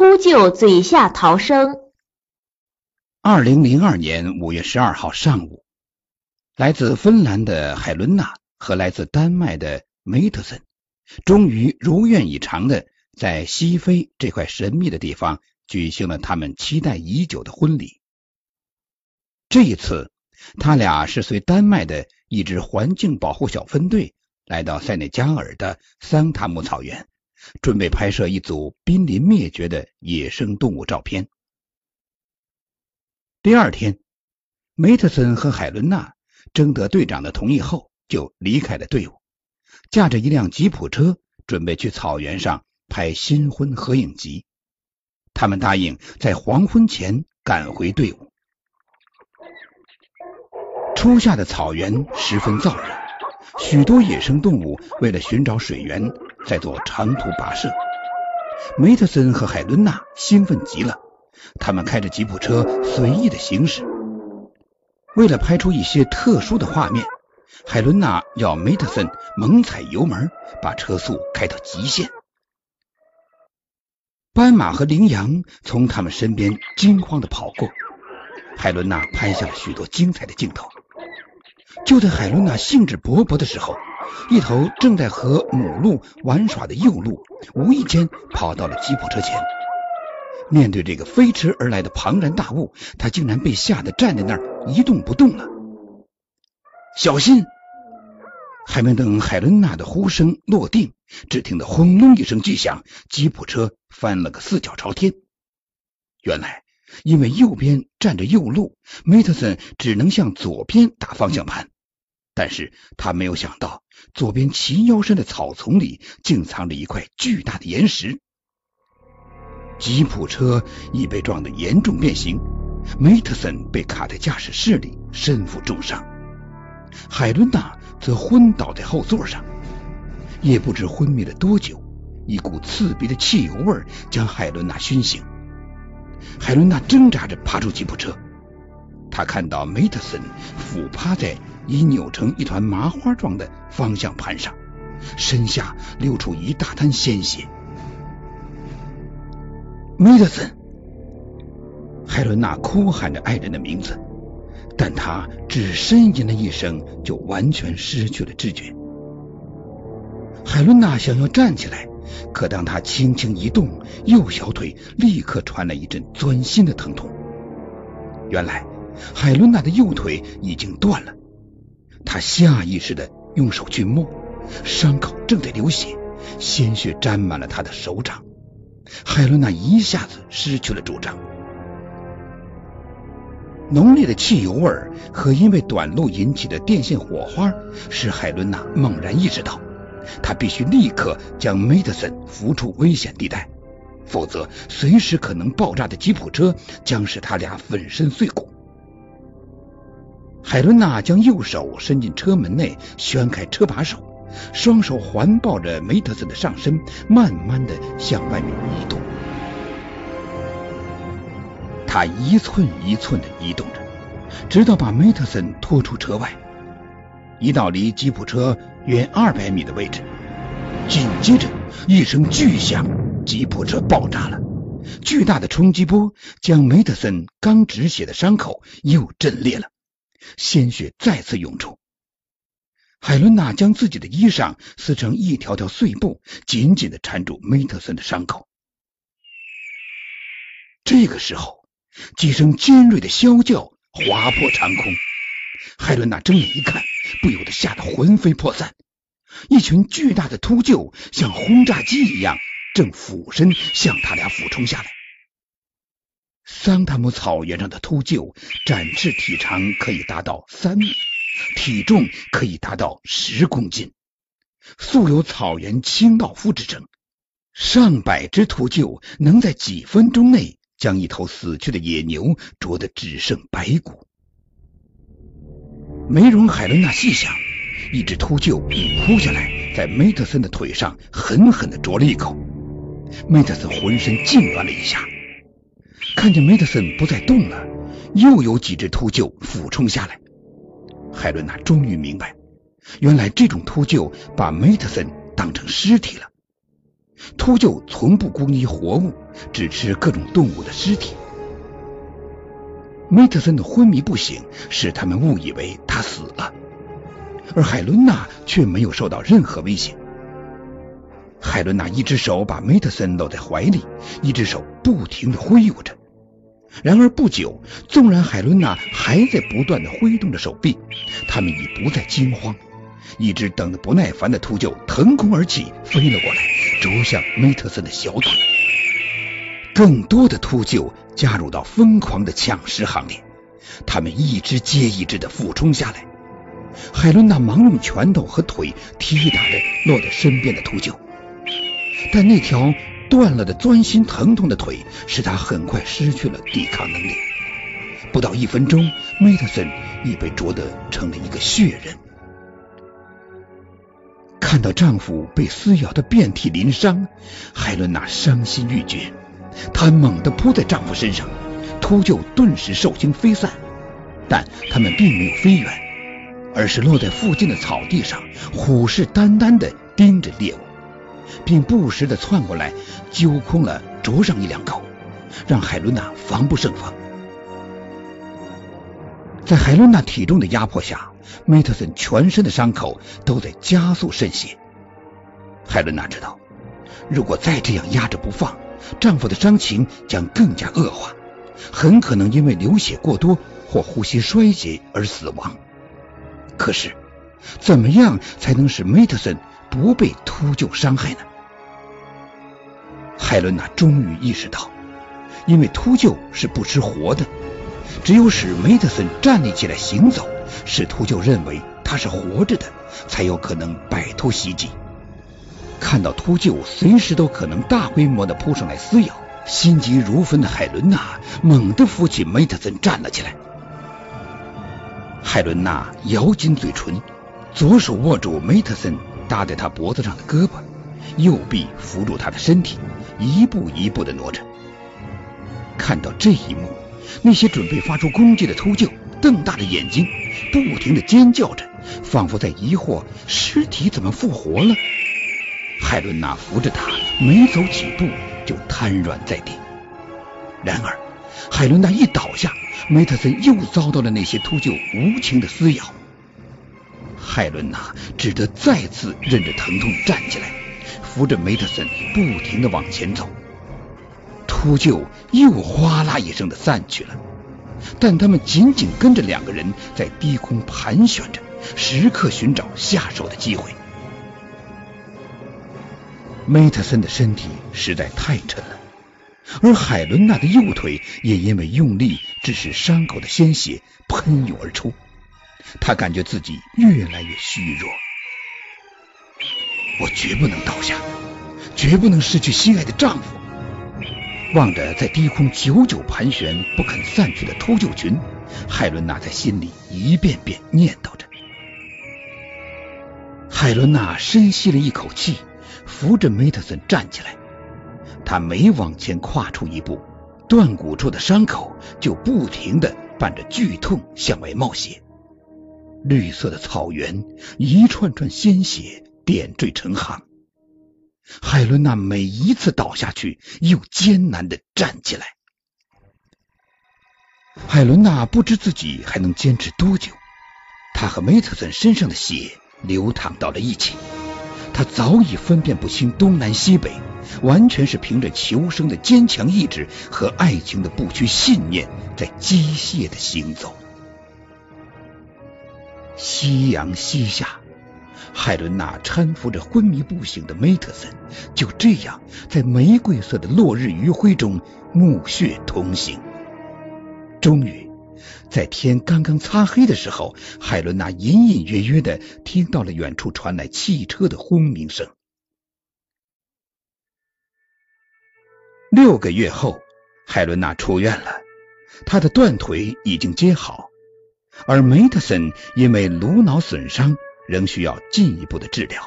秃鹫嘴下逃生。二零零二年五月十二号上午，来自芬兰的海伦娜和来自丹麦的梅特森，终于如愿以偿的在西非这块神秘的地方举行了他们期待已久的婚礼。这一次，他俩是随丹麦的一支环境保护小分队来到塞内加尔的桑塔姆草原。准备拍摄一组濒临灭绝的野生动物照片。第二天，梅特森和海伦娜征得队长的同意后，就离开了队伍，驾着一辆吉普车，准备去草原上拍新婚合影集。他们答应在黄昏前赶回队伍。初夏的草原十分燥热，许多野生动物为了寻找水源。在做长途跋涉，梅特森和海伦娜兴奋极了。他们开着吉普车随意的行驶。为了拍出一些特殊的画面，海伦娜要梅特森猛踩油门，把车速开到极限。斑马和羚羊从他们身边惊慌的跑过，海伦娜拍下了许多精彩的镜头。就在海伦娜兴致勃勃的时候，一头正在和母鹿玩耍的幼鹿无意间跑到了吉普车前。面对这个飞驰而来的庞然大物，它竟然被吓得站在那儿一动不动了。小心！还没等海伦娜的呼声落定，只听得轰隆一声巨响，吉普车翻了个四脚朝天。原来。因为右边站着右路，梅特森只能向左边打方向盘。但是他没有想到，左边齐腰深的草丛里竟藏着一块巨大的岩石。吉普车已被撞得严重变形，梅特森被卡在驾驶室里，身负重伤。海伦娜则昏倒在后座上，也不知昏迷了多久，一股刺鼻的汽油味将海伦娜熏醒。海伦娜挣扎着爬出吉普车，她看到梅特森俯趴在已扭成一团麻花状的方向盘上，身下流出一大滩鲜血。梅德森，海伦娜哭喊着爱人的名字，但她只呻吟了一声，就完全失去了知觉。海伦娜想要站起来。可当她轻轻一动，右小腿立刻传来一阵钻心的疼痛。原来海伦娜的右腿已经断了。他下意识的用手去摸，伤口正在流血，鲜血沾满了他的手掌。海伦娜一下子失去了主张。浓烈的汽油味和因为短路引起的电线火花，使海伦娜猛然意识到。她必须立刻将梅德森扶出危险地带，否则随时可能爆炸的吉普车将使他俩粉身碎骨。海伦娜将右手伸进车门内，旋开车把手，双手环抱着梅特森的上身，慢慢的向外面移动。他一寸一寸的移动着，直到把梅特森拖出车外。移到离吉普车约二百米的位置，紧接着一声巨响，吉普车爆炸了。巨大的冲击波将梅特森刚止血的伤口又震裂了，鲜血再次涌出。海伦娜将自己的衣裳撕成一条条碎布，紧紧的缠住梅特森的伤口。这个时候，几声尖锐的啸叫划破长空。海伦娜睁眼一看，不由得吓得魂飞魄散。一群巨大的秃鹫像轰炸机一样，正俯身向他俩俯冲下来。桑塔姆草原上的秃鹫展翅体长可以达到三米，体重可以达到十公斤，素有“草原清道夫”之称。上百只秃鹫能在几分钟内将一头死去的野牛啄得只剩白骨。没容海伦娜细想，一只秃鹫扑下来，在梅特森的腿上狠狠的啄了一口。梅特森浑身痉挛了一下，看见梅特森不再动了，又有几只秃鹫俯冲下来。海伦娜终于明白，原来这种秃鹫把梅特森当成尸体了。秃鹫从不攻击活物，只吃各种动物的尸体。梅特森的昏迷不醒，使他们误以为他死了，而海伦娜却没有受到任何威胁。海伦娜一只手把梅特森搂在怀里，一只手不停的挥舞着。然而不久，纵然海伦娜还在不断的挥动着手臂，他们已不再惊慌。一只等得不耐烦的秃鹫腾空而起，飞了过来，啄向梅特森的小腿。更多的秃鹫加入到疯狂的抢食行列，他们一只接一只的俯冲下来。海伦娜忙用拳头和腿踢打着落在身边的秃鹫，但那条断了的钻心疼痛的腿使他很快失去了抵抗能力。不到一分钟，梅特森已被啄得成了一个血人。看到丈夫被撕咬的遍体鳞伤，海伦娜伤心欲绝。她猛地扑在丈夫身上，秃鹫顿时兽形飞散，但它们并没有飞远，而是落在附近的草地上，虎视眈眈地盯着猎物，并不时地窜过来揪空了啄上一两口，让海伦娜防不胜防。在海伦娜体重的压迫下，梅特森全身的伤口都在加速渗血。海伦娜知道，如果再这样压着不放，丈夫的伤情将更加恶化，很可能因为流血过多或呼吸衰竭而死亡。可是，怎么样才能使梅特森不被秃鹫伤害呢？海伦娜终于意识到，因为秃鹫是不吃活的。只有使梅特森站立起来行走，使秃鹫认为他是活着的，才有可能摆脱袭击。看到秃鹫随时都可能大规模的扑上来撕咬，心急如焚的海伦娜猛地扶起梅特森站了起来。海伦娜咬紧嘴唇，左手握住梅特森搭在他脖子上的胳膊，右臂扶住他的身体，一步一步的挪着。看到这一幕。那些准备发出攻击的秃鹫瞪大了眼睛，不停的尖叫着，仿佛在疑惑尸体怎么复活了。海伦娜扶着他，没走几步就瘫软在地。然而，海伦娜一倒下，梅特森又遭到了那些秃鹫无情的撕咬。海伦娜只得再次忍着疼痛站起来，扶着梅特森不停的往前走。秃鹫又哗啦一声的散去了，但他们紧紧跟着两个人在低空盘旋着，时刻寻找下手的机会。梅特森的身体实在太沉了，而海伦娜的右腿也因为用力，致使伤口的鲜血喷涌而出。她感觉自己越来越虚弱。我绝不能倒下，绝不能失去心爱的丈夫。望着在低空久久盘旋不肯散去的秃鹫群，海伦娜在心里一遍遍念叨着。海伦娜深吸了一口气，扶着梅特森站起来。他每往前跨出一步，断骨处的伤口就不停的伴着剧痛向外冒血。绿色的草原，一串串鲜血点缀成行。海伦娜每一次倒下去，又艰难的站起来。海伦娜不知自己还能坚持多久，她和梅特森身上的血流淌到了一起，她早已分辨不清东南西北，完全是凭着求生的坚强意志和爱情的不屈信念在机械的行走。夕阳西下。海伦娜搀扶着昏迷不醒的梅特森，就这样在玫瑰色的落日余晖中暮血同行。终于，在天刚刚擦黑的时候，海伦娜隐隐约约的听到了远处传来汽车的轰鸣声。六个月后，海伦娜出院了，她的断腿已经接好，而梅特森因为颅脑损伤。仍需要进一步的治疗，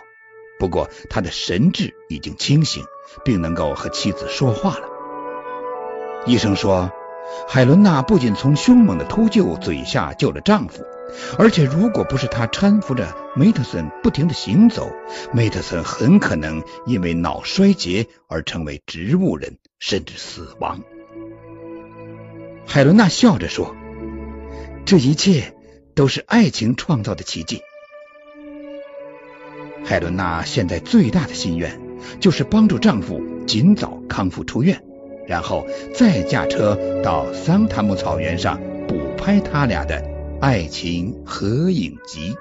不过他的神志已经清醒，并能够和妻子说话了。医生说，海伦娜不仅从凶猛的秃鹫嘴下救了丈夫，而且如果不是她搀扶着梅特森不停的行走，梅特森很可能因为脑衰竭而成为植物人，甚至死亡。海伦娜笑着说：“这一切都是爱情创造的奇迹。”海伦娜现在最大的心愿就是帮助丈夫尽早康复出院。然后再驾车到桑塔姆草原上补拍他俩的爱情合影集。